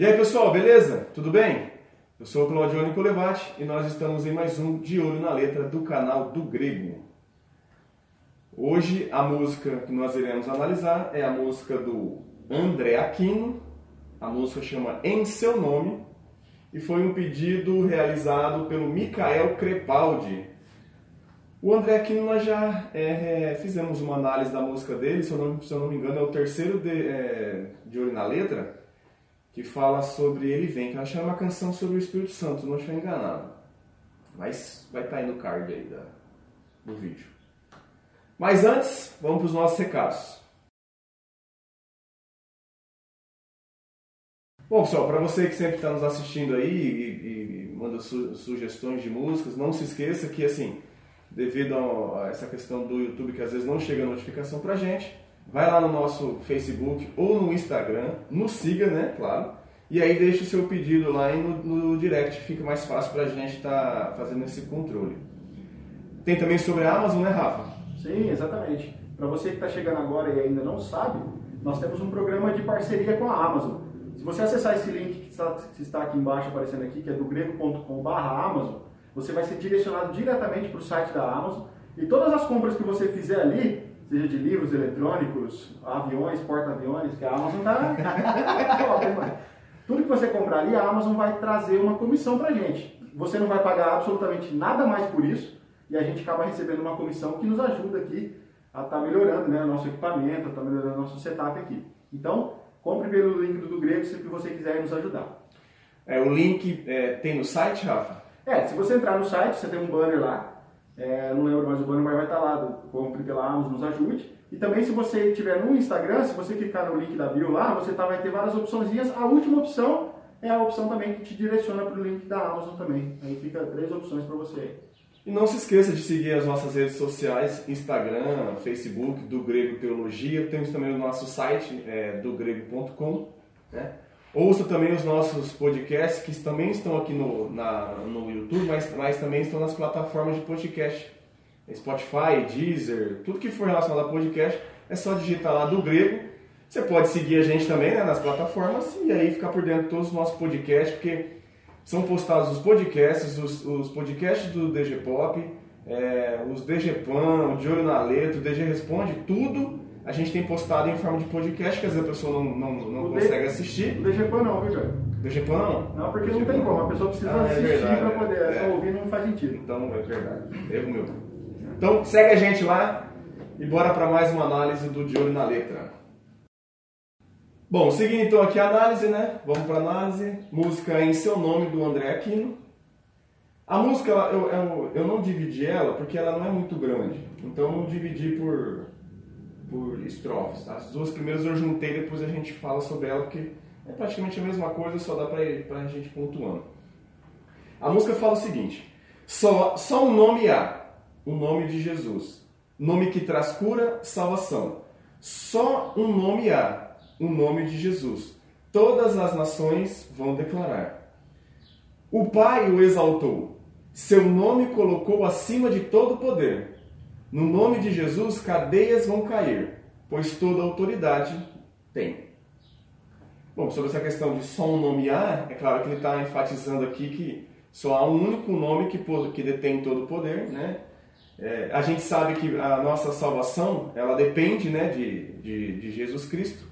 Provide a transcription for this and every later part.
E aí pessoal, beleza? Tudo bem? Eu sou o Claudione Colevati e nós estamos em mais um De Olho na Letra do canal do Grego. Hoje a música que nós iremos analisar é a música do André Aquino, a música chama Em Seu Nome e foi um pedido realizado pelo Micael Crepaldi. O André Aquino nós já é, fizemos uma análise da música dele, se eu não, se eu não me engano é o terceiro de, é, de Olho na Letra, que fala sobre Ele Vem, que eu achei uma canção sobre o Espírito Santo, não estou enganado. Mas vai estar tá aí no card aí da, do vídeo. Mas antes, vamos para os nossos recados. Bom, pessoal, para você que sempre está nos assistindo aí e, e manda su sugestões de músicas, não se esqueça que, assim, devido a essa questão do YouTube que às vezes não chega a notificação para gente, vai lá no nosso Facebook ou no Instagram, nos siga, né, claro, e aí deixa o seu pedido lá no, no direct, fica mais fácil para a gente estar tá fazendo esse controle. Tem também sobre a Amazon, né, Rafa? Sim, exatamente. Para você que está chegando agora e ainda não sabe, nós temos um programa de parceria com a Amazon. Se você acessar esse link que está, que está aqui embaixo aparecendo aqui, que é do grego.com/amazon, você vai ser direcionado diretamente para o site da Amazon e todas as compras que você fizer ali seja de livros eletrônicos, aviões, porta-aviões, que a Amazon tá Tudo que você comprar ali, a Amazon vai trazer uma comissão pra gente. Você não vai pagar absolutamente nada mais por isso e a gente acaba recebendo uma comissão que nos ajuda aqui a estar tá melhorando né, o nosso equipamento, a estar tá melhorando o nosso setup aqui. Então, compre pelo link do, do Grego se você quiser nos ajudar. É, o link é, tem no site, Rafa? É, se você entrar no site, você tem um banner lá, é, não lembro mais o banner, mas vai estar lá, do compre pela Amazon, nos ajude. E também se você tiver no Instagram, se você clicar no link da bio lá, você tá, vai ter várias opções. A última opção é a opção também que te direciona para o link da Amazon também. Aí fica três opções para você. E não se esqueça de seguir as nossas redes sociais, Instagram, Facebook, do Grego Teologia. Temos também o nosso site, é, do grego.com. Né? Ouça também os nossos podcasts, que também estão aqui no, na, no YouTube, mas, mas também estão nas plataformas de podcast. Spotify, Deezer, tudo que for relacionado a podcast, é só digitar lá do grego. Você pode seguir a gente também né, nas plataformas e aí ficar por dentro de todos os nossos podcasts, porque são postados os podcasts, os, os podcasts do DG Pop, é, os DG Pan, o De Olho na Letra, o DG Responde, tudo a gente tem postado em forma de podcast, que às vezes a pessoa não, não, não consegue assistir. O DGPAN não, viu, Jorge? DGPAN não? Não, porque não tem como, a pessoa precisa ah, é assistir é para poder, é. só ouvir não faz sentido. Então, é verdade, erro meu. Então, segue a gente lá e bora para mais uma análise do De Olho na Letra. Bom, seguindo então aqui a análise, né? Vamos para análise. Música em seu nome do André Aquino. A música, eu, eu, eu não dividi ela porque ela não é muito grande. Então eu dividi por por estrofes. Tá? As duas primeiras eu juntei, depois a gente fala sobre ela, porque é praticamente a mesma coisa, só dá para a gente pontuando. A música fala o seguinte: só, só um nome há, o nome de Jesus. Nome que traz cura, salvação. Só um nome há, o nome de Jesus. Todas as nações vão declarar. O Pai o exaltou, seu nome colocou acima de todo poder no nome de Jesus, cadeias vão cair, pois toda autoridade tem. Bom, sobre essa questão de só um nomear, é claro que ele está enfatizando aqui que só há um único nome que, que detém todo o poder, né? É, a gente sabe que a nossa salvação, ela depende né, de, de, de Jesus Cristo.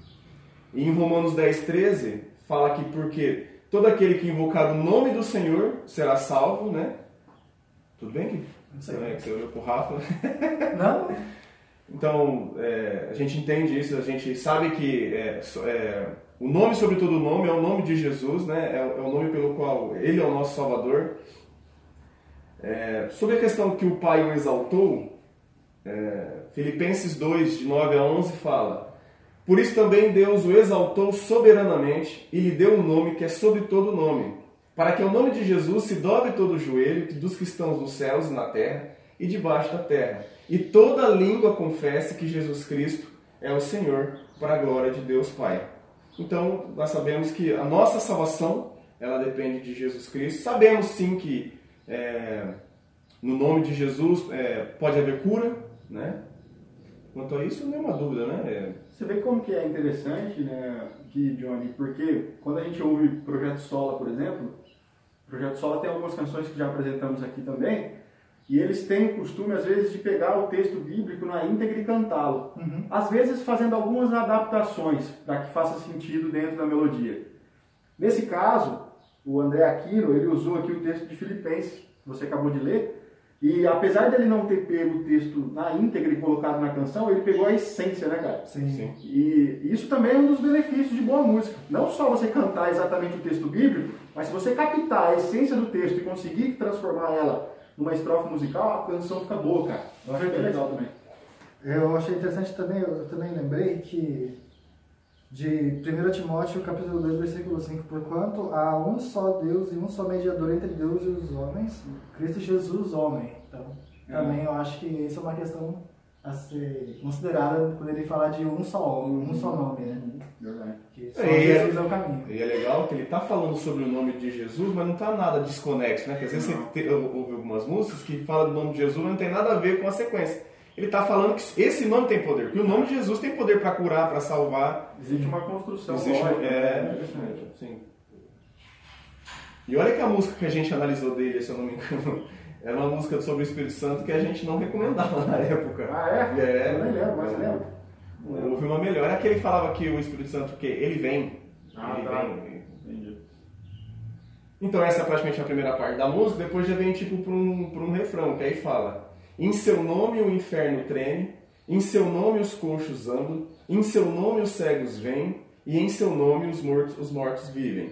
E em Romanos 10, 13, fala que porque todo aquele que invocar o nome do Senhor será salvo, né? Tudo bem, Gui? Não sei. É, que você olhou pro Rafa. Não. Então, é, a gente entende isso, a gente sabe que é, é, o nome sobre todo nome é o nome de Jesus, né? É, é, o nome pelo qual Ele é o nosso Salvador. É, sobre a questão que o Pai o exaltou, Filipenses 2, de 9 a 11, fala: Por isso também Deus o exaltou soberanamente e lhe deu um nome que é sobre todo nome para que o nome de Jesus se dobre todo o joelho dos estão nos céus e na terra e debaixo da terra, e toda língua confesse que Jesus Cristo é o Senhor, para a glória de Deus Pai. Então, nós sabemos que a nossa salvação, ela depende de Jesus Cristo. Sabemos sim que é, no nome de Jesus é, pode haver cura, né? Quanto a isso, nenhuma dúvida, né? Você vê como que é interessante, né, que Johnny, porque quando a gente ouve Projeto Sola, por exemplo, Projeto Sola tem algumas canções que já apresentamos aqui também, e eles têm o costume, às vezes, de pegar o texto bíblico na íntegra e cantá-lo. Uhum. Às vezes fazendo algumas adaptações para que faça sentido dentro da melodia. Nesse caso, o André Aquino, ele usou aqui o texto de Filipenses, que você acabou de ler, e apesar dele não ter pego o texto na íntegra e colocado na canção, ele pegou a essência, né, cara? Sim, sim. E isso também é um dos benefícios de boa música. Não só você cantar exatamente o texto bíblico, mas se você captar a essência do texto e conseguir transformar ela numa estrofe musical, a canção fica boa, cara. Eu acho bem legal também. Eu achei interessante também, eu também lembrei que de 1 Timóteo capítulo 2, versículo 5, porquanto há um só Deus e um só mediador entre Deus e os homens, Cristo Jesus, homem. Então, também eu acho que isso é uma questão a ser considerada quando ele fala de um só homem, um só nome, né? Verdade. Que só é, Jesus é o caminho. E é legal que ele está falando sobre o nome de Jesus, mas não está nada desconexo, né? Porque às vezes não. você ouve algumas músicas que falam do nome de Jesus, mas não tem nada a ver com a sequência ele está falando que esse nome tem poder, que o nome de Jesus tem poder para curar, para salvar. Existe uma construção. Existe uma, é, sim. E olha que a música que a gente analisou dele, se eu não me engano, era uma música sobre o Espírito Santo que a gente não recomendava na época. Ah, é? é eu nem lembro, mas é. lembro. Houve uma melhor. Era que ele falava que o Espírito Santo, que ele vem. Ah, ele tá. vem. Entendi. Então essa é praticamente a primeira parte da música, depois já vem tipo para um, um refrão, que aí fala em seu nome o inferno treme, em seu nome os coxos andam, em seu nome os cegos vêm, e em seu nome os mortos, os mortos vivem.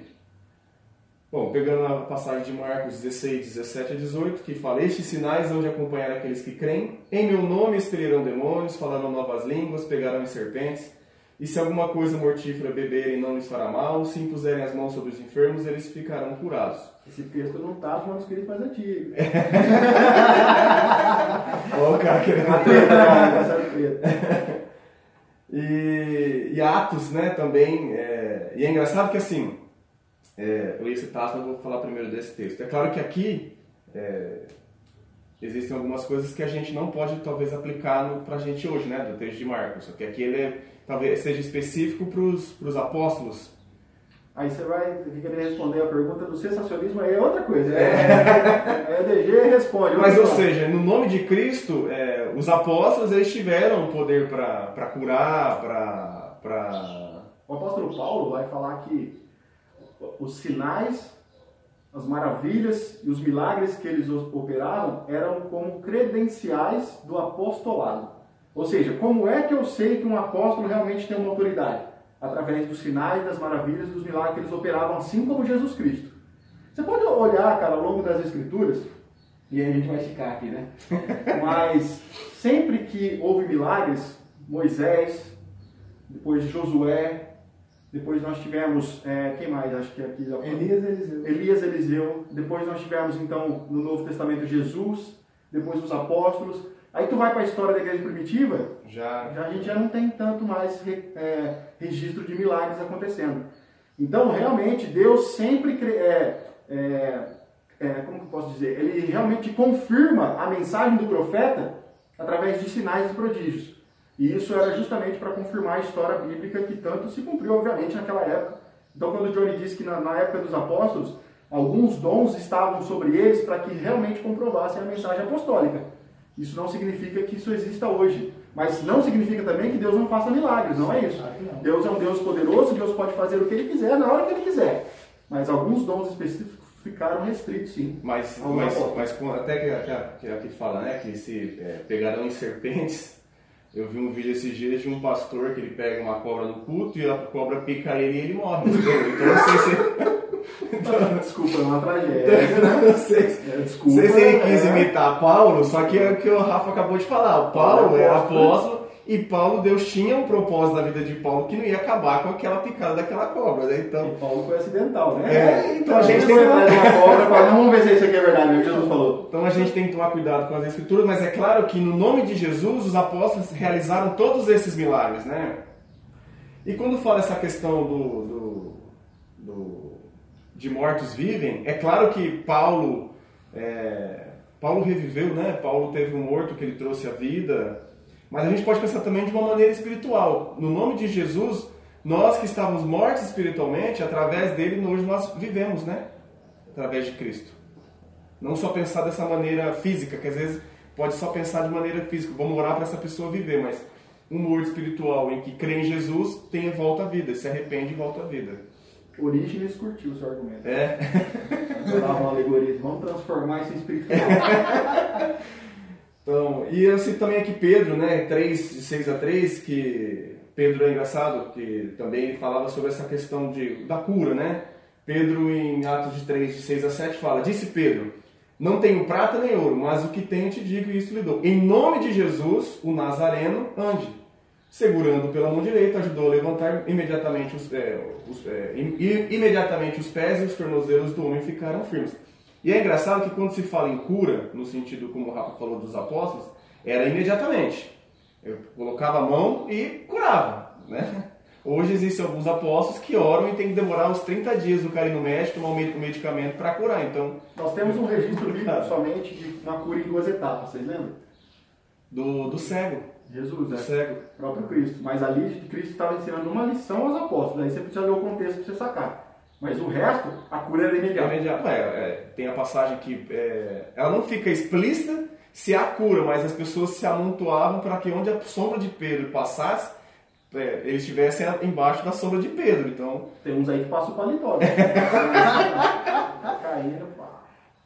Bom, pegando a passagem de Marcos 16, 17 a 18, que fala: Estes sinais hão de acompanhar aqueles que creem. Em meu nome expelirão demônios, falarão novas línguas, pegarão em serpentes. E se alguma coisa mortífera beberem, não lhes fará mal. Se impuserem as mãos sobre os enfermos, eles ficarão curados. Esse texto não está no manuscrito mais antigo. Ó, o cara querendo a treta, e, e Atos, né, também. É, e é engraçado que assim, é, eu li esse mas vou falar primeiro desse texto. É claro que aqui é, existem algumas coisas que a gente não pode talvez aplicar para a gente hoje, né, do texto de Marcos. Só que aqui ele é, talvez seja específico para os apóstolos Aí você vai querer responder a pergunta do sensacionalismo, aí é outra coisa. É, é, é DG responde. Mas, ou seja, no nome de Cristo, é, os apóstolos eles tiveram poder para curar, para. O apóstolo Paulo vai falar que os sinais, as maravilhas e os milagres que eles operaram eram como credenciais do apostolado. Ou seja, como é que eu sei que um apóstolo realmente tem uma autoridade? através dos sinais, das maravilhas, dos milagres que eles operavam, assim como Jesus Cristo. Você pode olhar, cara, ao longo das Escrituras, e aí a gente vai ficar aqui, né? Mas sempre que houve milagres, Moisés, depois Josué, depois nós tivemos, é, quem mais? Acho que aqui. Elias Eliseu. Elias Eliseu. Depois nós tivemos, então, no Novo Testamento, Jesus. Depois os apóstolos. Aí tu vai para a história da igreja primitiva, já. já a gente já não tem tanto mais é, registro de milagres acontecendo. Então, realmente, Deus sempre é, é, é, como que eu posso dizer? Ele realmente confirma a mensagem do profeta através de sinais e prodígios. E isso era justamente para confirmar a história bíblica que tanto se cumpriu, obviamente, naquela época. Então, quando o Johnny diz que na, na época dos apóstolos, alguns dons estavam sobre eles para que realmente comprovassem a mensagem apostólica. Isso não significa que isso exista hoje. Mas não significa também que Deus não faça milagres, não é isso. Deus é um Deus poderoso, Deus pode fazer o que Ele quiser, na hora que Ele quiser. Mas alguns dons específicos ficaram restritos, sim. Mas, mas, mas até que, que, que, fala, né, que se é, pegarão em serpentes, eu vi um vídeo esses dias de um pastor que ele pega uma cobra no culto e a cobra pica ele e ele morre, entendeu? Então não sei se. Então, desculpa, é uma tragédia. Não sei, é, desculpa, sei se ele quis é. imitar Paulo, só que é o que o Rafa acabou de falar. O Paulo é apóstolo e Paulo, Deus tinha um propósito na vida de Paulo que não ia acabar com aquela picada daquela cobra, né? Então... E Paulo foi acidental, né? É, então a gente tem que tomar... cobra vamos ver se isso aqui é verdade, o que Jesus falou. Então a gente tem que tomar cuidado com as escrituras, mas é claro que no nome de Jesus os apóstolos realizaram todos esses milagres, né? E quando fala essa questão do, do, do de mortos vivem, é claro que Paulo é, Paulo reviveu, né? Paulo teve um morto que ele trouxe à vida, Mas a gente pode pensar também de uma maneira espiritual. No nome de Jesus, nós que estávamos mortos espiritualmente, através dele, hoje nós vivemos, né? Através de Cristo. Não só pensar dessa maneira física, que às vezes pode só pensar de maneira física, vamos orar para essa pessoa viver, mas um morto espiritual em que crê em Jesus tem volta à vida, se arrepende e volta à vida. Orígenes curtiu o seu argumento. É. Vou dar uma alegoria. Vamos transformar isso em espiritual. Então, e eu cito também aqui Pedro, né, 3, de 6 a 3, que Pedro é engraçado, que também falava sobre essa questão de, da cura, né? Pedro, em Atos de 3, de 6 a 7, fala, Disse Pedro, não tenho prata nem ouro, mas o que tenho te digo e isso lhe dou. Em nome de Jesus, o Nazareno, ande. Segurando pela mão direita, ajudou a levantar imediatamente os, é, os é, imediatamente os pés e os tornozelos do homem ficaram firmes. E é engraçado que quando se fala em cura, no sentido como o Rafa falou dos apóstolos, era imediatamente. Eu colocava a mão e curava, né? Hoje existem alguns apóstolos que oram e tem que demorar uns 30 dias no cara ir no médico, tomar um medicamento para curar. Então, nós temos um registro bíblico somente de uma cura em duas etapas, vocês lembram? Do, do cego. Jesus, do é. cego. Próprio Cristo. Mas ali Cristo estava ensinando uma lição aos apóstolos. Aí você precisa ler o contexto para você sacar. Mas o resto, a cura era imediata. É imediata. É, é, tem a passagem que é, ela não fica explícita se há cura, mas as pessoas se amontoavam para que onde a sombra de Pedro passasse, é, eles estivessem embaixo da sombra de Pedro. Então tem uns aí que passam o paletó. Né? Caindo,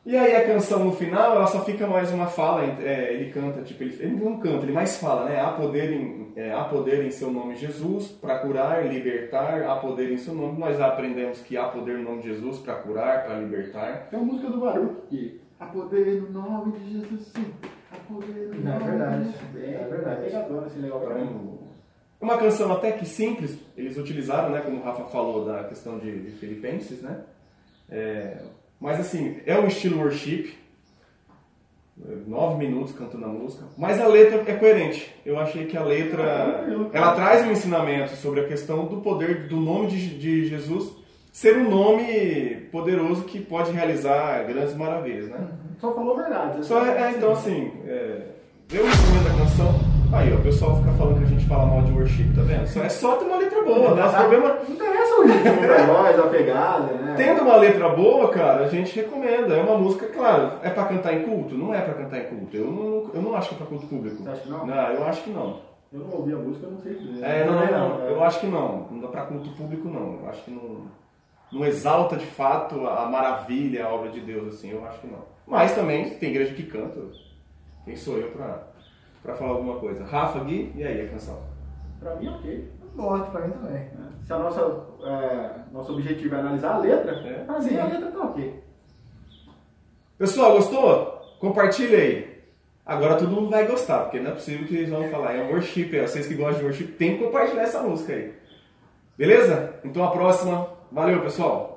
e aí a canção no final, ela só fica mais uma fala, é, ele canta, tipo, ele, ele, não canta, ele mais fala, né? Há poder em, é, há poder em seu nome Jesus para curar, libertar, há poder em seu nome. Nós aprendemos que há poder no nome de Jesus para curar, para libertar. Tem uma música do Baruch que há poder no nome de Jesus, sim. Há poder no nome é verdade. de Jesus. É, é verdade. Pegador, assim, legal pra mim. Uma canção até que simples, eles utilizaram, né, como o Rafa falou, da questão de, de Filipenses, né? É, mas assim, é um estilo worship. Nove minutos cantando a música. Mas a letra é coerente. Eu achei que a letra. Ela traz um ensinamento sobre a questão do poder do nome de, de Jesus ser um nome poderoso que pode realizar grandes maravilhas, né? Só falou verdade. Só é, é então assim, é, eu recomendo a canção. Aí, ó, o pessoal fica falando que a gente fala mal de worship, tá vendo? Só, é só ter uma letra boa, né? Os problemas. Não interessa o ritmo pra nós, a pegada, né? Tendo uma letra boa, cara, a gente recomenda. É uma música, claro, é pra cantar em culto? Não é pra cantar em culto. Eu não, eu não acho que é pra culto público. Você acha que não? Não, eu acho que não. Eu não ouvi a música, eu não sei dizer. É, não, não, não. Eu acho que não. Não dá pra culto público, não. Eu acho que não, não exalta de fato a maravilha, a obra de Deus, assim. Eu acho que não. Mas também tem igreja que canta. Quem sou eu pra para falar alguma coisa. Rafa, Gui, e aí a canção? Para mim, ok. Gosto, para mim também. É. Se a nossa, é, nosso objetivo é analisar a letra, é. para mim a letra tá ok. Pessoal, gostou? Compartilha aí. Agora todo mundo vai gostar, porque não é possível que eles vão falar, é worship, é, vocês que gostam de worship, tem que compartilhar essa música aí. Beleza? Então a próxima. Valeu, pessoal!